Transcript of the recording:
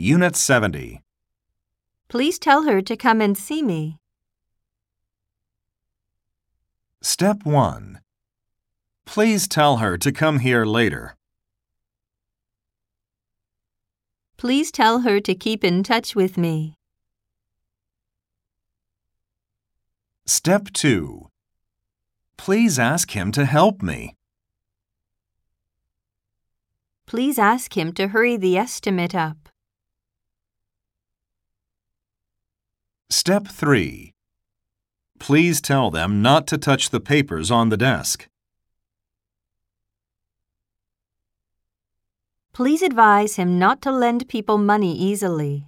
Unit 70. Please tell her to come and see me. Step 1. Please tell her to come here later. Please tell her to keep in touch with me. Step 2. Please ask him to help me. Please ask him to hurry the estimate up. Step 3. Please tell them not to touch the papers on the desk. Please advise him not to lend people money easily.